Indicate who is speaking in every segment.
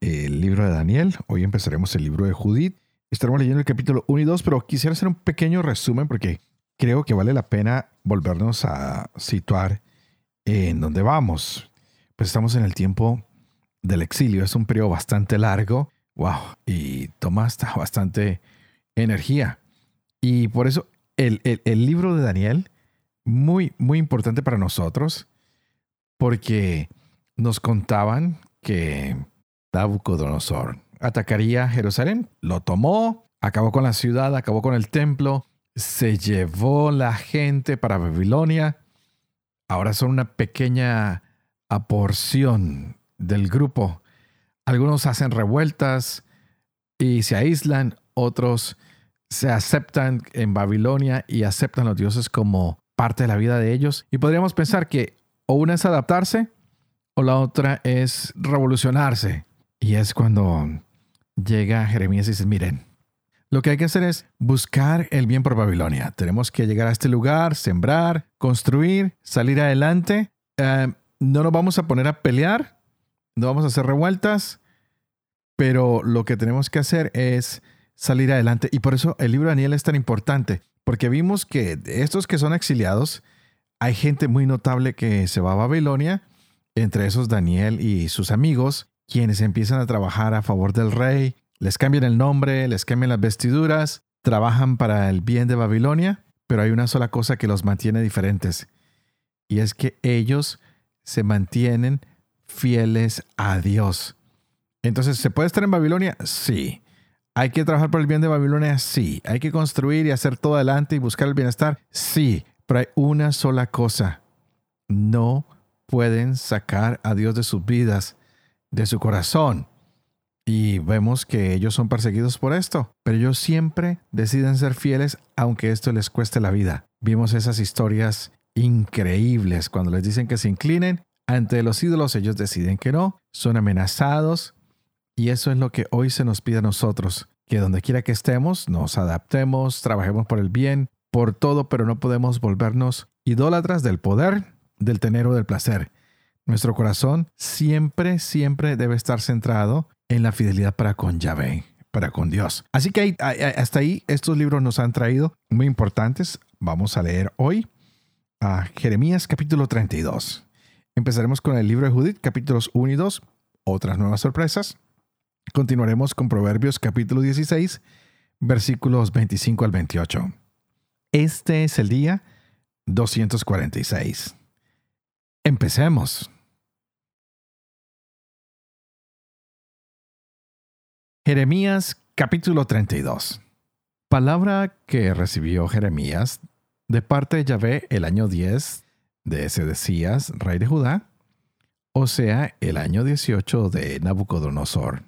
Speaker 1: el libro de Daniel. Hoy empezaremos el libro de Judith. Estaremos leyendo el capítulo 1 y 2, pero quisiera hacer un pequeño resumen porque creo que vale la pena volvernos a situar en dónde vamos. Pues estamos en el tiempo del exilio. Es un periodo bastante largo. Wow. Y toma hasta bastante energía. Y por eso el, el libro de Daniel, muy, muy importante para nosotros, porque nos contaban que Nabucodonosor. Atacaría Jerusalén, lo tomó, acabó con la ciudad, acabó con el templo, se llevó la gente para Babilonia. Ahora son una pequeña porción del grupo. Algunos hacen revueltas y se aíslan, otros se aceptan en Babilonia y aceptan los dioses como parte de la vida de ellos. Y podríamos pensar que o una es adaptarse o la otra es revolucionarse. Y es cuando llega Jeremías y dice, miren, lo que hay que hacer es buscar el bien por Babilonia. Tenemos que llegar a este lugar, sembrar, construir, salir adelante. Eh, no nos vamos a poner a pelear, no vamos a hacer revueltas, pero lo que tenemos que hacer es salir adelante. Y por eso el libro de Daniel es tan importante, porque vimos que estos que son exiliados, hay gente muy notable que se va a Babilonia, entre esos Daniel y sus amigos, quienes empiezan a trabajar a favor del rey, les cambian el nombre, les cambian las vestiduras, trabajan para el bien de Babilonia, pero hay una sola cosa que los mantiene diferentes, y es que ellos se mantienen fieles a Dios. Entonces, ¿se puede estar en Babilonia? Sí. ¿Hay que trabajar por el bien de Babilonia? Sí. ¿Hay que construir y hacer todo adelante y buscar el bienestar? Sí. Pero hay una sola cosa. No pueden sacar a Dios de sus vidas de su corazón. Y vemos que ellos son perseguidos por esto, pero ellos siempre deciden ser fieles aunque esto les cueste la vida. Vimos esas historias increíbles cuando les dicen que se inclinen ante los ídolos, ellos deciden que no, son amenazados y eso es lo que hoy se nos pide a nosotros, que donde quiera que estemos nos adaptemos, trabajemos por el bien, por todo, pero no podemos volvernos idólatras del poder, del tener o del placer. Nuestro corazón siempre, siempre debe estar centrado en la fidelidad para con Yahvé, para con Dios. Así que hasta ahí estos libros nos han traído muy importantes. Vamos a leer hoy a Jeremías capítulo 32. Empezaremos con el libro de Judith capítulos 1 y 2, otras nuevas sorpresas. Continuaremos con Proverbios capítulo 16, versículos 25 al 28. Este es el día 246. Empecemos. Jeremías capítulo 32. Palabra que recibió Jeremías de parte de Yahvé el año 10 de Sedecías, rey de Judá, o sea, el año 18 de Nabucodonosor.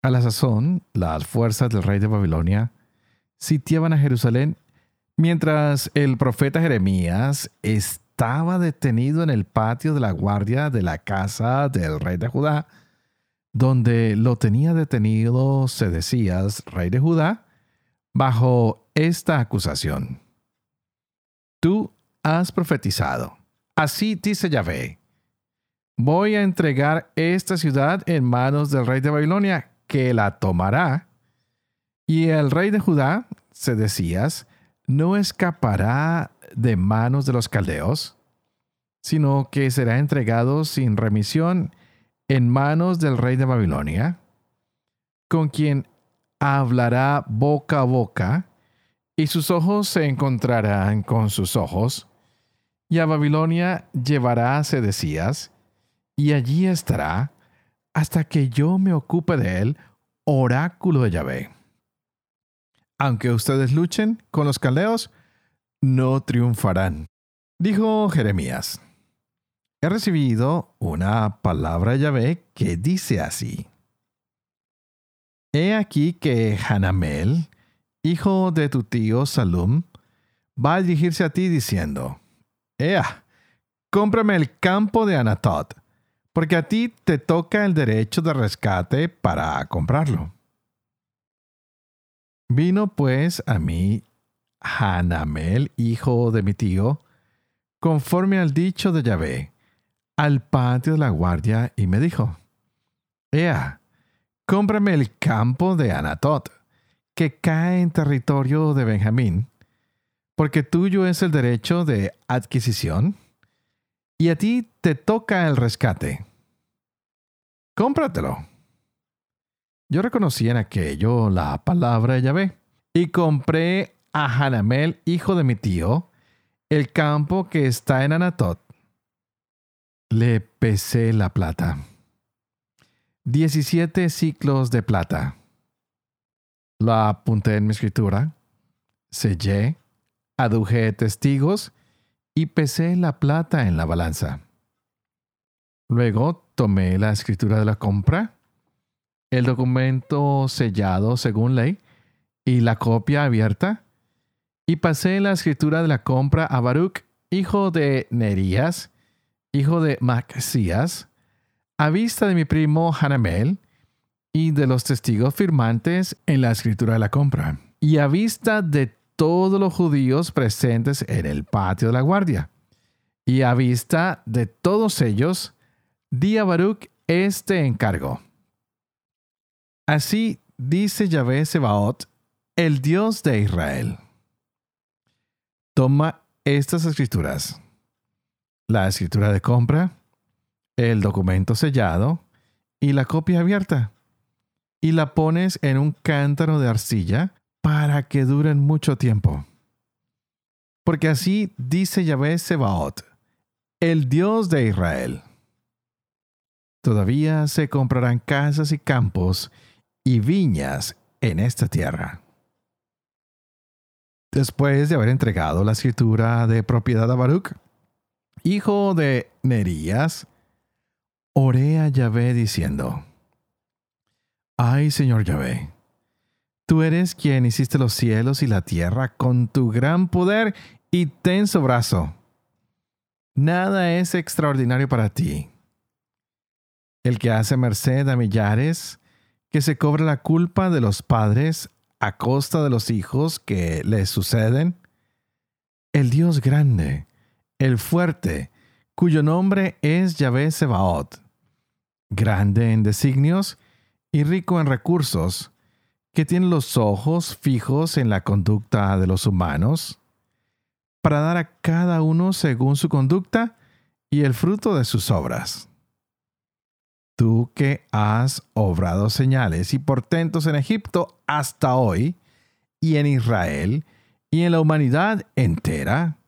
Speaker 1: A la sazón, las fuerzas del rey de Babilonia sitiaban a Jerusalén mientras el profeta Jeremías estaba detenido en el patio de la guardia de la casa del rey de Judá donde lo tenía detenido Sedecías, rey de Judá, bajo esta acusación. Tú has profetizado. Así dice Yahvé. Voy a entregar esta ciudad en manos del rey de Babilonia, que la tomará. Y el rey de Judá, Sedecías, no escapará de manos de los caldeos, sino que será entregado sin remisión en manos del rey de Babilonia, con quien hablará boca a boca, y sus ojos se encontrarán con sus ojos, y a Babilonia llevará a Sedecías, y allí estará hasta que yo me ocupe de él, oráculo de Yahvé. Aunque ustedes luchen con los caldeos, no triunfarán. Dijo Jeremías, he recibido una palabra de Yahvé que dice así. He aquí que Hanamel, hijo de tu tío Salum, va a dirigirse a ti diciendo, Ea, cómprame el campo de Anatot, porque a ti te toca el derecho de rescate para comprarlo. Vino pues a mí Hanamel, hijo de mi tío, conforme al dicho de Yahvé, al patio de la guardia y me dijo, Ea, cómprame el campo de Anatot, que cae en territorio de Benjamín, porque tuyo es el derecho de adquisición, y a ti te toca el rescate. Cómpratelo. Yo reconocí en aquello la palabra de Yahvé, y compré a Hanamel, hijo de mi tío, el campo que está en Anatot. Le pesé la plata. Diecisiete ciclos de plata. La apunté en mi escritura, sellé, aduje testigos y pesé la plata en la balanza. Luego tomé la escritura de la compra, el documento sellado según ley y la copia abierta, y pasé la escritura de la compra a Baruch, hijo de Nerías, hijo de Maxías, a vista de mi primo Hanamel y de los testigos firmantes en la escritura de la compra, y a vista de todos los judíos presentes en el patio de la guardia. Y a vista de todos ellos, di a Baruch este encargo. Así dice Yahvé Sebaot, el Dios de Israel. Toma estas escrituras. La escritura de compra, el documento sellado y la copia abierta. Y la pones en un cántaro de arcilla para que duren mucho tiempo. Porque así dice Yahvé Sebaot, el Dios de Israel. Todavía se comprarán casas y campos y viñas en esta tierra. Después de haber entregado la escritura de propiedad a Baruch, hijo de Nerías, oré a Yahvé diciendo, Ay Señor Yahvé, tú eres quien hiciste los cielos y la tierra con tu gran poder y tenso brazo. Nada es extraordinario para ti. El que hace merced a millares, que se cobra la culpa de los padres a costa de los hijos que le suceden? El Dios grande, el fuerte, cuyo nombre es Yahvé Sebaot, grande en designios y rico en recursos, que tiene los ojos fijos en la conducta de los humanos, para dar a cada uno según su conducta y el fruto de sus obras. Tú que has obrado señales y portentos en Egipto hasta hoy, y en Israel, y en la humanidad entera,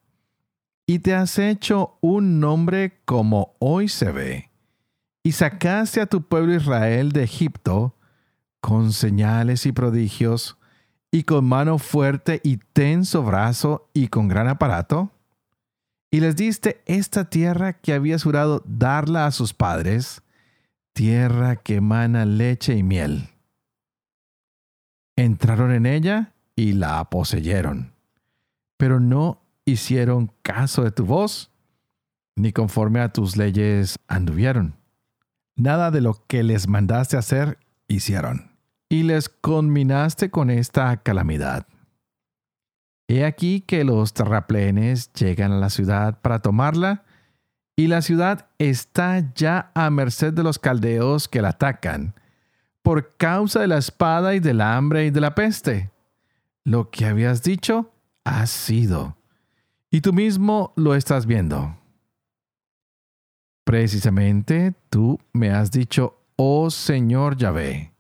Speaker 1: y te has hecho un nombre como hoy se ve, y sacaste a tu pueblo Israel de Egipto con señales y prodigios, y con mano fuerte y tenso brazo y con gran aparato, y les diste esta tierra que habías jurado darla a sus padres, tierra que emana leche y miel. Entraron en ella y la poseyeron, pero no hicieron caso de tu voz, ni conforme a tus leyes anduvieron. Nada de lo que les mandaste hacer hicieron, y les conminaste con esta calamidad. He aquí que los terraplenes llegan a la ciudad para tomarla, y la ciudad está ya a merced de los caldeos que la atacan, por causa de la espada y del hambre y de la peste. Lo que habías dicho ha sido, y tú mismo lo estás viendo. Precisamente tú me has dicho, oh Señor Yahvé,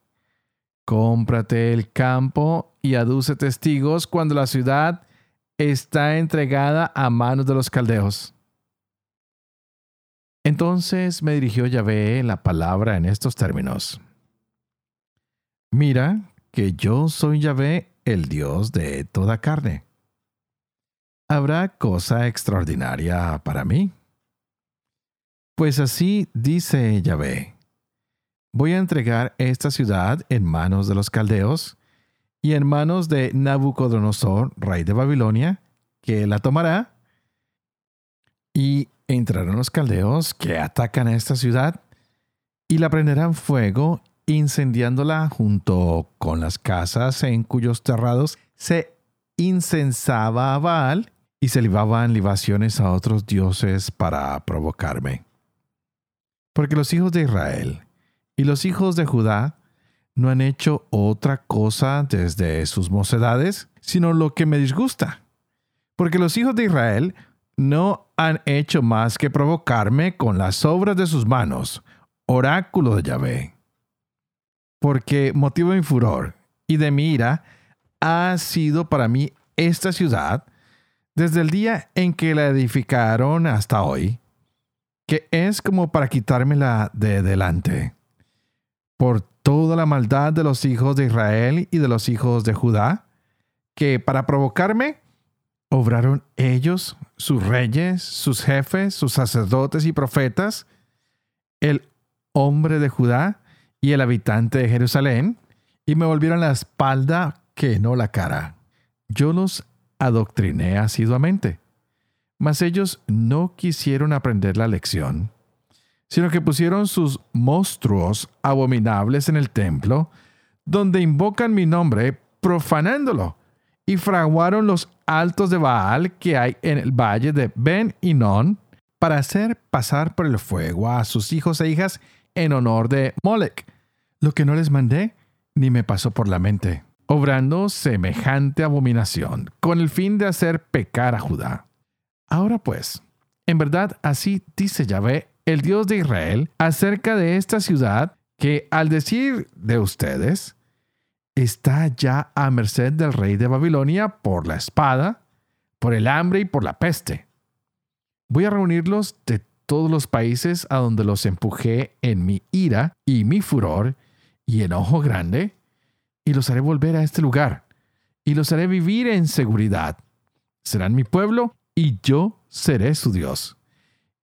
Speaker 1: cómprate el campo y aduce testigos cuando la ciudad está entregada a manos de los caldeos. Entonces me dirigió Yahvé la palabra en estos términos. Mira que yo soy Yahvé, el Dios de toda carne. ¿Habrá cosa extraordinaria para mí? Pues así dice Yahvé. voy a entregar esta ciudad en manos de los caldeos y en manos de Nabucodonosor, rey de Babilonia, que la tomará, y entrarán los caldeos que atacan a esta ciudad y la prenderán fuego, incendiándola junto con las casas en cuyos terrados se incensaba a Baal y se libaban libaciones a otros dioses para provocarme. Porque los hijos de Israel y los hijos de Judá no han hecho otra cosa desde sus mocedades, sino lo que me disgusta. Porque los hijos de Israel no han hecho más que provocarme con las obras de sus manos, oráculo de Yahvé. Porque motivo de mi furor y de mi ira ha sido para mí esta ciudad desde el día en que la edificaron hasta hoy, que es como para quitármela de delante. Por toda la maldad de los hijos de Israel y de los hijos de Judá, que para provocarme obraron ellos, sus reyes, sus jefes, sus sacerdotes y profetas, el hombre de Judá y el habitante de Jerusalén, y me volvieron la espalda que no la cara. Yo los adoctriné asiduamente, mas ellos no quisieron aprender la lección, sino que pusieron sus monstruos abominables en el templo, donde invocan mi nombre, profanándolo, y fraguaron los altos de Baal que hay en el valle de Ben Inon, para hacer pasar por el fuego a sus hijos e hijas en honor de Molech, lo que no les mandé ni me pasó por la mente, obrando semejante abominación, con el fin de hacer pecar a Judá. Ahora pues, en verdad así dice Yahvé, el Dios de Israel, acerca de esta ciudad, que al decir de ustedes, está ya a merced del rey de Babilonia por la espada, por el hambre y por la peste. Voy a reunirlos de todos los países a donde los empujé en mi ira y mi furor y enojo grande, y los haré volver a este lugar, y los haré vivir en seguridad. Serán mi pueblo, y yo seré su Dios.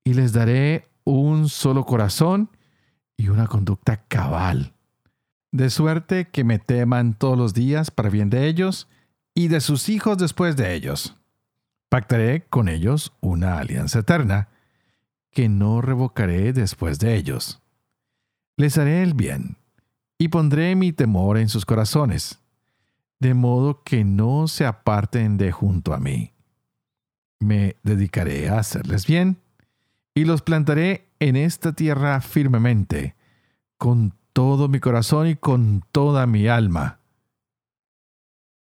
Speaker 1: Y les daré un solo corazón y una conducta cabal. De suerte que me teman todos los días para bien de ellos y de sus hijos después de ellos. Pactaré con ellos una alianza eterna que no revocaré después de ellos. Les haré el bien, y pondré mi temor en sus corazones, de modo que no se aparten de junto a mí. Me dedicaré a hacerles bien, y los plantaré en esta tierra firmemente, con todo mi corazón y con toda mi alma.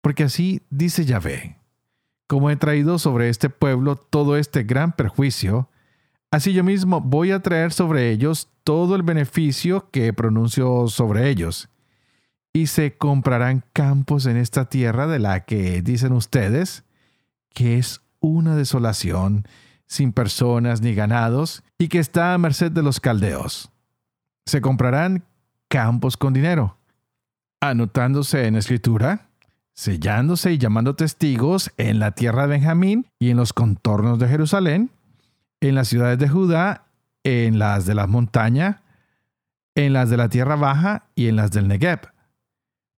Speaker 1: Porque así dice Yahvé, como he traído sobre este pueblo todo este gran perjuicio, Así yo mismo voy a traer sobre ellos todo el beneficio que pronuncio sobre ellos. Y se comprarán campos en esta tierra de la que dicen ustedes que es una desolación, sin personas ni ganados, y que está a merced de los caldeos. Se comprarán campos con dinero, anotándose en escritura, sellándose y llamando testigos en la tierra de Benjamín y en los contornos de Jerusalén, en las ciudades de Judá, en las de la montaña, en las de la tierra baja y en las del Negev.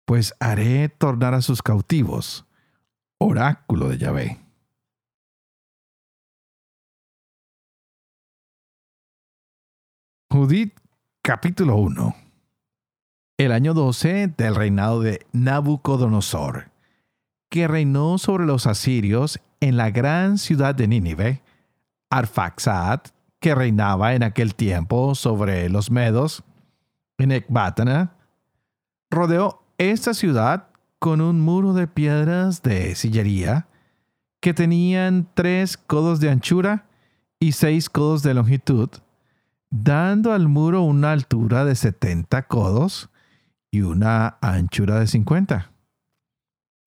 Speaker 1: Pues haré tornar a sus cautivos. Oráculo de Yahvé. Judith capítulo 1 El año 12 del reinado de Nabucodonosor, que reinó sobre los asirios en la gran ciudad de Nínive, Arfaxad, que reinaba en aquel tiempo sobre los medos, en Ecbátana, rodeó esta ciudad con un muro de piedras de sillería que tenían tres codos de anchura y seis codos de longitud, dando al muro una altura de 70 codos y una anchura de 50.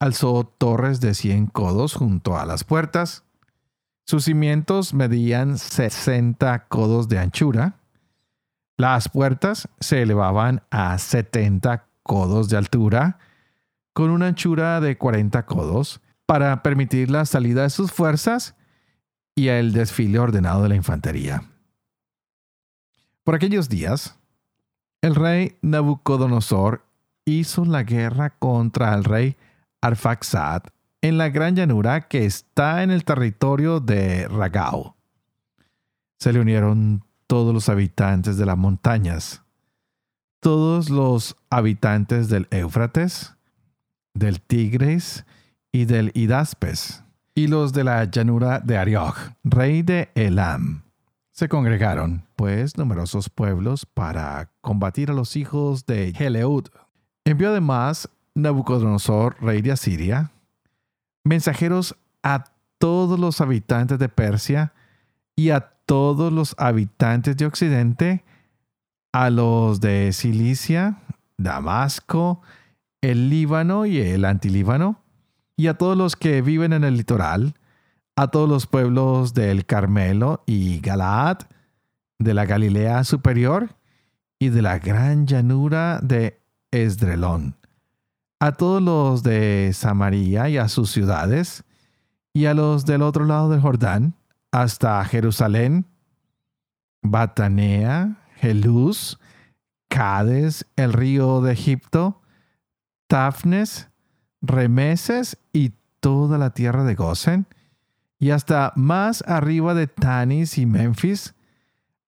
Speaker 1: Alzó torres de 100 codos junto a las puertas, sus cimientos medían 60 codos de anchura. Las puertas se elevaban a 70 codos de altura, con una anchura de 40 codos, para permitir la salida de sus fuerzas y el desfile ordenado de la infantería. Por aquellos días, El rey Nabucodonosor hizo la guerra contra el rey Arfaxad en la gran llanura que está en el territorio de Ragao. Se le unieron todos los habitantes de las montañas, todos los habitantes del Éufrates, del Tigris y del Hidaspes, y los de la llanura de Ariog, rey de Elam. Se congregaron, pues, numerosos pueblos para combatir a los hijos de Heleud. Envió además Nabucodonosor, rey de Asiria, mensajeros a todos los habitantes de Persia y a todos los habitantes de Occidente, a los de Cilicia, Damasco, el Líbano y el Antilíbano, y a todos los que viven en el litoral, a todos los pueblos del Carmelo y Galaad, de la Galilea superior y de la gran llanura de Esdrelón, a todos los de Samaria y a sus ciudades, y a los del otro lado del Jordán, hasta Jerusalén, Batanea, Jeluz, Cades, el río de Egipto, Tafnes, Remeses y toda la tierra de Gosen, y hasta más arriba de Tanis y Memphis,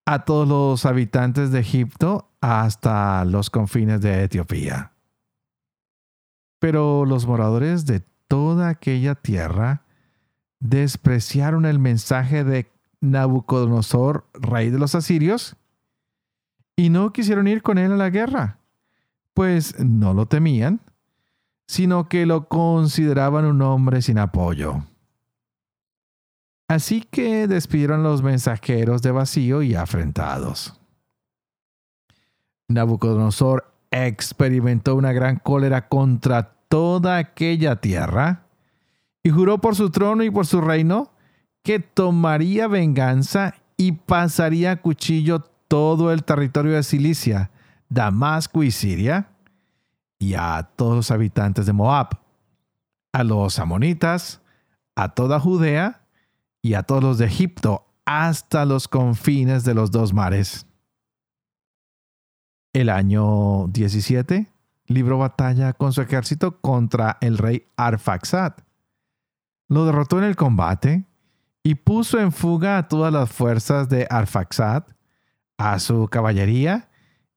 Speaker 1: a todos los habitantes de Egipto hasta los confines de Etiopía. Pero los moradores de toda aquella tierra despreciaron el mensaje de Nabucodonosor, rey de los asirios, y no quisieron ir con él a la guerra, pues no lo temían, sino que lo consideraban un hombre sin apoyo. Así que despidieron los mensajeros de vacío y afrentados. Nabucodonosor experimentó una gran cólera contra toda aquella tierra y juró por su trono y por su reino que tomaría venganza y pasaría a cuchillo todo el territorio de Cilicia, Damasco y Siria, y a todos los habitantes de Moab, a los amonitas, a toda Judea y a todos los de Egipto, hasta los confines de los dos mares. El año 17 libró batalla con su ejército contra el rey Arfaxad. Lo derrotó en el combate y puso en fuga a todas las fuerzas de Arfaxad, a su caballería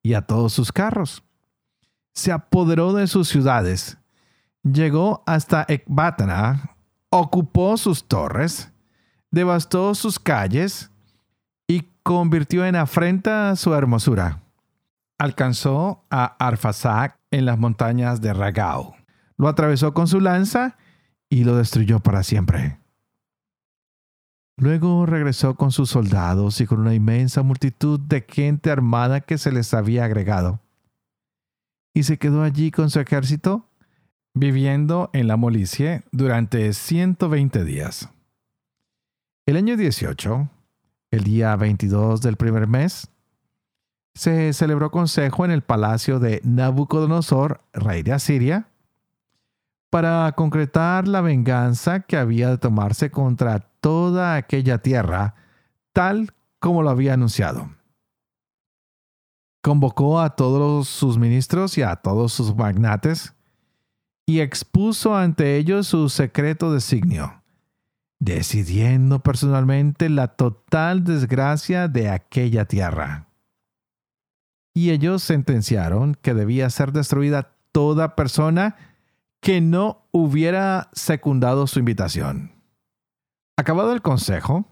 Speaker 1: y a todos sus carros. Se apoderó de sus ciudades, llegó hasta Ecbatana, ocupó sus torres, devastó sus calles y convirtió en afrenta su hermosura. Alcanzó a Arfaxad en las montañas de Ragao. Lo atravesó con su lanza y lo destruyó para siempre. Luego regresó con sus soldados y con una inmensa multitud de gente armada que se les había agregado. Y se quedó allí con su ejército, viviendo en la Molicie durante 120 días. El año 18, el día 22 del primer mes, se celebró consejo en el palacio de Nabucodonosor, rey de Asiria, para concretar la venganza que había de tomarse contra toda aquella tierra, tal como lo había anunciado. Convocó a todos sus ministros y a todos sus magnates y expuso ante ellos su secreto designio, decidiendo personalmente la total desgracia de aquella tierra y ellos sentenciaron que debía ser destruida toda persona que no hubiera secundado su invitación. Acabado el consejo,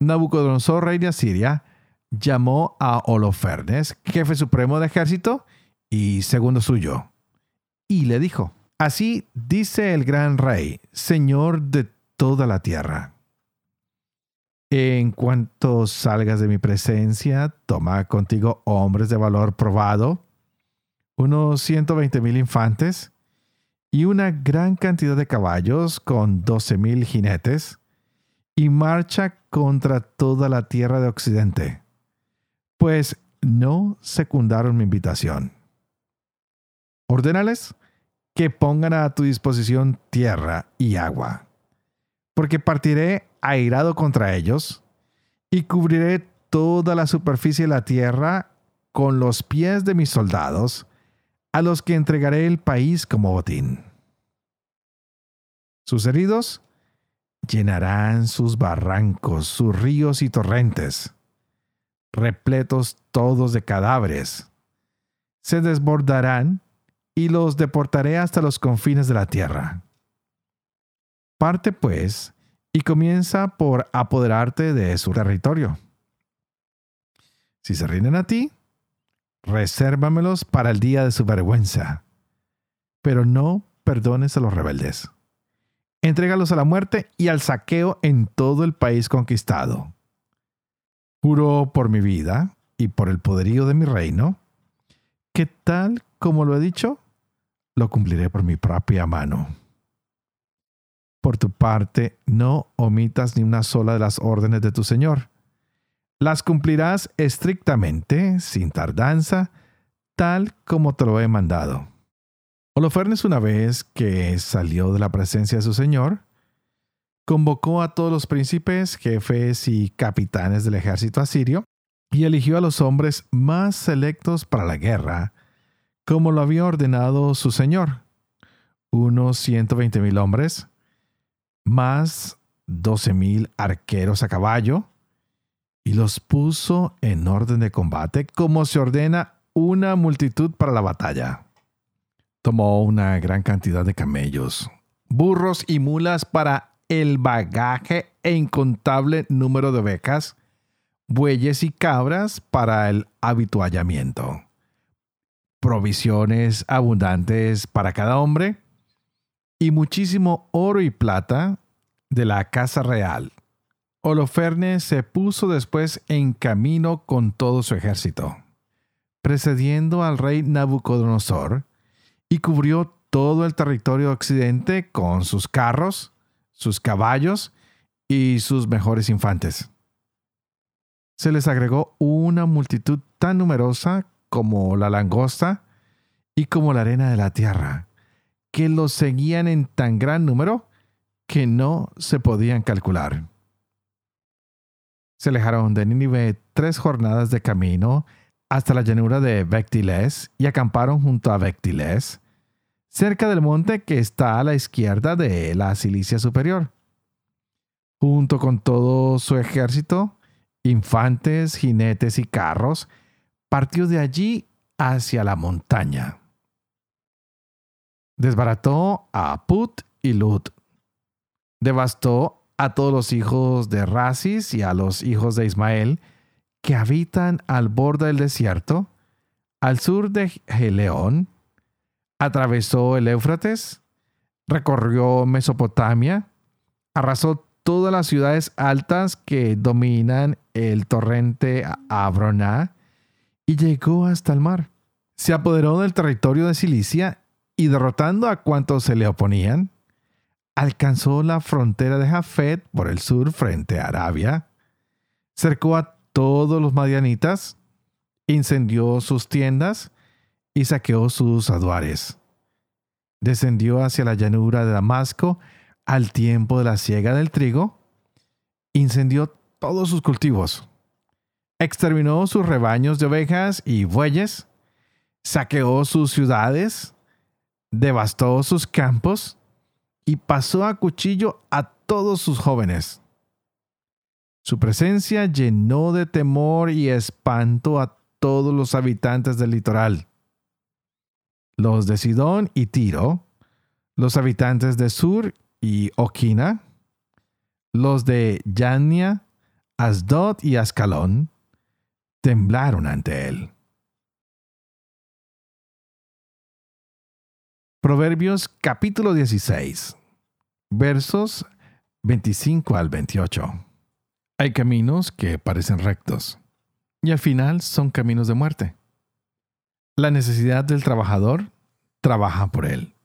Speaker 1: Nabucodonosor, rey de Asiria, llamó a Holofernes, jefe supremo de ejército y segundo suyo, y le dijo, Así dice el gran rey, señor de toda la tierra. En cuanto salgas de mi presencia, toma contigo hombres de valor probado, unos 120 mil infantes y una gran cantidad de caballos con 12 mil jinetes, y marcha contra toda la tierra de Occidente, pues no secundaron mi invitación. Ordénales que pongan a tu disposición tierra y agua, porque partiré airado contra ellos, y cubriré toda la superficie de la tierra con los pies de mis soldados, a los que entregaré el país como botín. Sus heridos llenarán sus barrancos, sus ríos y torrentes, repletos todos de cadáveres. Se desbordarán y los deportaré hasta los confines de la tierra. Parte pues y comienza por apoderarte de su territorio. Si se rinden a ti, resérvamelos para el día de su vergüenza, pero no perdones a los rebeldes. Entrégalos a la muerte y al saqueo en todo el país conquistado. Juro por mi vida y por el poderío de mi reino, que tal como lo he dicho, lo cumpliré por mi propia mano. Por tu parte, no omitas ni una sola de las órdenes de tu Señor. Las cumplirás estrictamente, sin tardanza, tal como te lo he mandado. Holofernes una vez que salió de la presencia de su Señor, convocó a todos los príncipes, jefes y capitanes del ejército asirio y eligió a los hombres más selectos para la guerra, como lo había ordenado su Señor, unos 120 mil hombres, más 12 mil arqueros a caballo, y los puso en orden de combate como se ordena una multitud para la batalla. Tomó una gran cantidad de camellos, burros y mulas para el bagaje e incontable número de becas, bueyes y cabras para el habituallamiento, provisiones abundantes para cada hombre, y muchísimo oro y plata de la casa real. Holofernes se puso después en camino con todo su ejército, precediendo al rey Nabucodonosor, y cubrió todo el territorio occidente con sus carros, sus caballos y sus mejores infantes. Se les agregó una multitud tan numerosa como la langosta y como la arena de la tierra, que los seguían en tan gran número que no se podían calcular. Se alejaron de Nínive tres jornadas de camino hasta la llanura de Bectiles y acamparon junto a Bectiles, cerca del monte que está a la izquierda de la Cilicia Superior. Junto con todo su ejército, infantes, jinetes y carros, partió de allí hacia la montaña. Desbarató a Put y Lut. Devastó a todos los hijos de Rasis y a los hijos de Ismael que habitan al borde del desierto, al sur de Geleón, atravesó el Éufrates, recorrió Mesopotamia, arrasó todas las ciudades altas que dominan el torrente Abroná y llegó hasta el mar. Se apoderó del territorio de Cilicia y derrotando a cuantos se le oponían, alcanzó la frontera de Jafet por el sur frente a Arabia, cercó a todos los madianitas, incendió sus tiendas y saqueó sus aduares. Descendió hacia la llanura de Damasco al tiempo de la siega del trigo, incendió todos sus cultivos, exterminó sus rebaños de ovejas y bueyes, saqueó sus ciudades, devastó sus campos y pasó a cuchillo a todos sus jóvenes. Su presencia llenó de temor y espanto a todos los habitantes del litoral. Los de Sidón y Tiro, los habitantes de Sur y Oquina, los de Yania, Asdod y Ascalón, temblaron ante él. Proverbios capítulo 16, versos 25 al 28. Hay caminos que parecen rectos y al final son caminos de muerte. La necesidad del trabajador trabaja por él,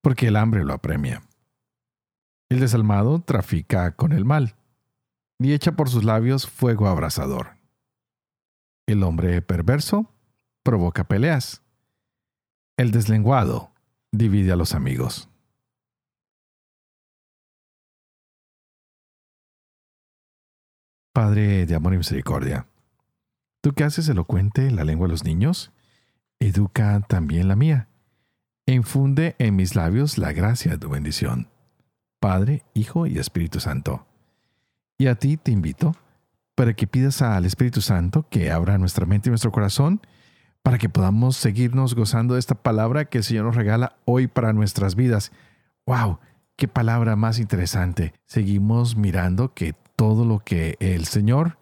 Speaker 1: porque el hambre lo apremia. El desalmado trafica con el mal y echa por sus labios fuego abrasador. El hombre perverso provoca peleas. El deslenguado divide a los amigos. Padre de amor y misericordia, Tú que haces elocuente la lengua de los niños, educa también la mía. Infunde en mis labios la gracia de tu bendición. Padre, Hijo y Espíritu Santo. Y a ti te invito para que pidas al Espíritu Santo que abra nuestra mente y nuestro corazón para que podamos seguirnos gozando de esta palabra que el Señor nos regala hoy para nuestras vidas. ¡Wow! ¡Qué palabra más interesante! Seguimos mirando que todo lo que el Señor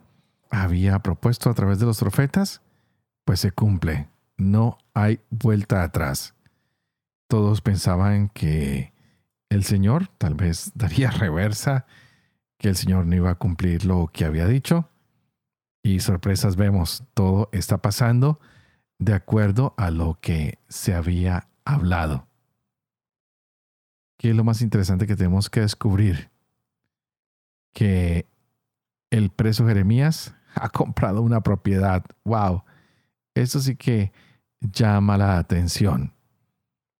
Speaker 1: había propuesto a través de los profetas, pues se cumple. No hay vuelta atrás. Todos pensaban que el Señor tal vez daría reversa que el Señor no iba a cumplir lo que había dicho. Y sorpresas vemos, todo está pasando de acuerdo a lo que se había hablado. ¿Qué es lo más interesante que tenemos que descubrir? Que el preso Jeremías ha comprado una propiedad. ¡Wow! Eso sí que llama la atención.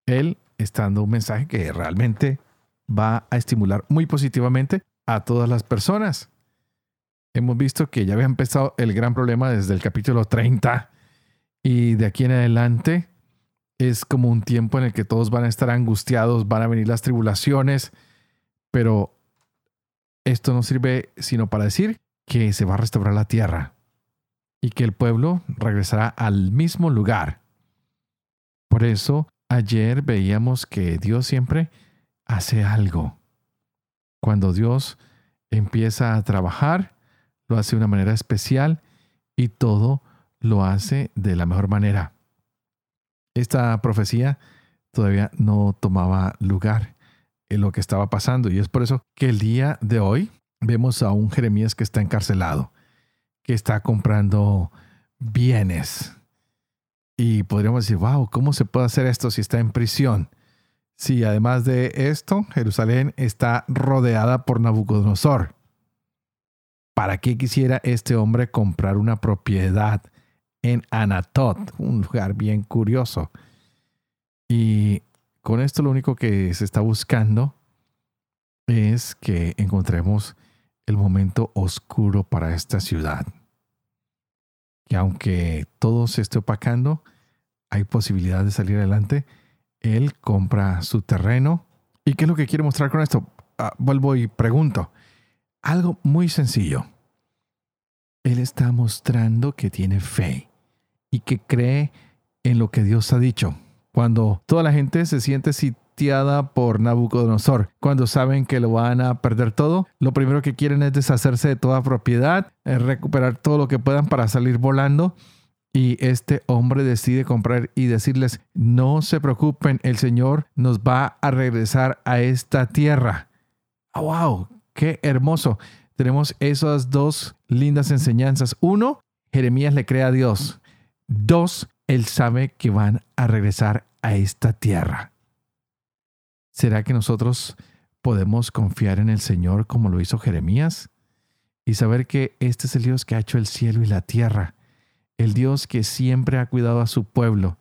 Speaker 1: Él está dando un mensaje que realmente va a estimular muy positivamente a todas las personas. Hemos visto que ya había empezado el gran problema desde el capítulo 30 y de aquí en adelante es como un tiempo en el que todos van a estar angustiados, van a venir las tribulaciones, pero esto no sirve sino para decir que se va a restaurar la tierra y que el pueblo regresará al mismo lugar. Por eso ayer veíamos que Dios siempre hace algo. Cuando Dios empieza a trabajar, lo hace de una manera especial y todo lo hace de la mejor manera. Esta profecía todavía no tomaba lugar en lo que estaba pasando y es por eso que el día de hoy vemos a un Jeremías que está encarcelado, que está comprando bienes. Y podríamos decir, wow, ¿cómo se puede hacer esto si está en prisión? Si además de esto, Jerusalén está rodeada por Nabucodonosor. ¿Para qué quisiera este hombre comprar una propiedad en Anatot? Un lugar bien curioso. Y con esto lo único que se está buscando es que encontremos el momento oscuro para esta ciudad. Que aunque todo se esté opacando, hay posibilidad de salir adelante él compra su terreno. ¿Y qué es lo que quiere mostrar con esto? Ah, vuelvo y pregunto. Algo muy sencillo. Él está mostrando que tiene fe y que cree en lo que Dios ha dicho. Cuando toda la gente se siente sitiada por Nabucodonosor, cuando saben que lo van a perder todo, lo primero que quieren es deshacerse de toda propiedad, recuperar todo lo que puedan para salir volando y este hombre decide comprar y decirles, no se preocupen, el Señor nos va a regresar a esta tierra. Ah, ¡Wow! ¡Qué hermoso! Tenemos esas dos lindas enseñanzas. Uno, Jeremías le cree a Dios. Dos, él sabe que van a regresar a esta tierra. ¿Será que nosotros podemos confiar en el Señor como lo hizo Jeremías? Y saber que este es el Dios que ha hecho el cielo y la tierra el Dios que siempre ha cuidado a su pueblo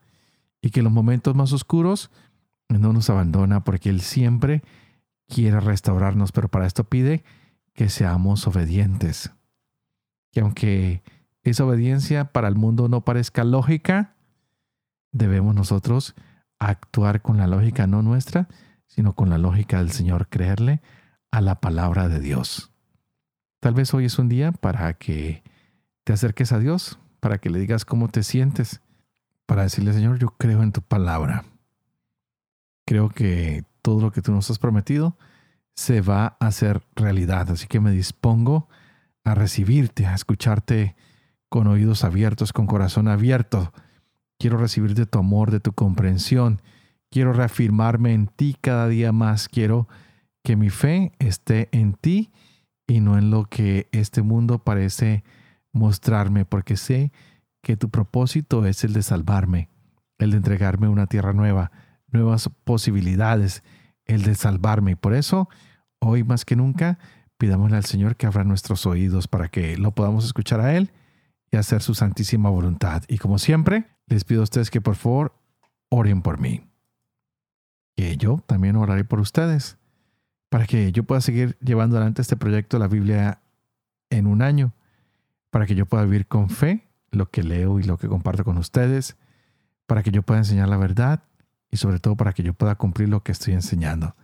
Speaker 1: y que en los momentos más oscuros no nos abandona porque Él siempre quiere restaurarnos, pero para esto pide que seamos obedientes. Que aunque esa obediencia para el mundo no parezca lógica, debemos nosotros actuar con la lógica no nuestra, sino con la lógica del Señor, creerle a la palabra de Dios. Tal vez hoy es un día para que te acerques a Dios, para que le digas cómo te sientes, para decirle, Señor, yo creo en tu palabra. Creo que todo lo que tú nos has prometido se va a hacer realidad, así que me dispongo a recibirte, a escucharte con oídos abiertos, con corazón abierto. Quiero recibir de tu amor, de tu comprensión. Quiero reafirmarme en ti cada día más. Quiero que mi fe esté en ti y no en lo que este mundo parece mostrarme, porque sé que tu propósito es el de salvarme, el de entregarme una tierra nueva, nuevas posibilidades, el de salvarme. Y por eso, hoy más que nunca, pidámosle al Señor que abra nuestros oídos para que lo podamos escuchar a Él y hacer su santísima voluntad. Y como siempre, les pido a ustedes que por favor oren por mí. Que yo también oraré por ustedes, para que yo pueda seguir llevando adelante este proyecto de la Biblia en un año para que yo pueda vivir con fe lo que leo y lo que comparto con ustedes, para que yo pueda enseñar la verdad y sobre todo para que yo pueda cumplir lo que estoy enseñando.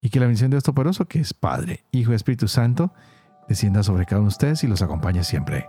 Speaker 1: Y que la bendición de Dios Todopoderoso, que es Padre, Hijo y Espíritu Santo, descienda sobre cada uno de ustedes y los acompañe siempre.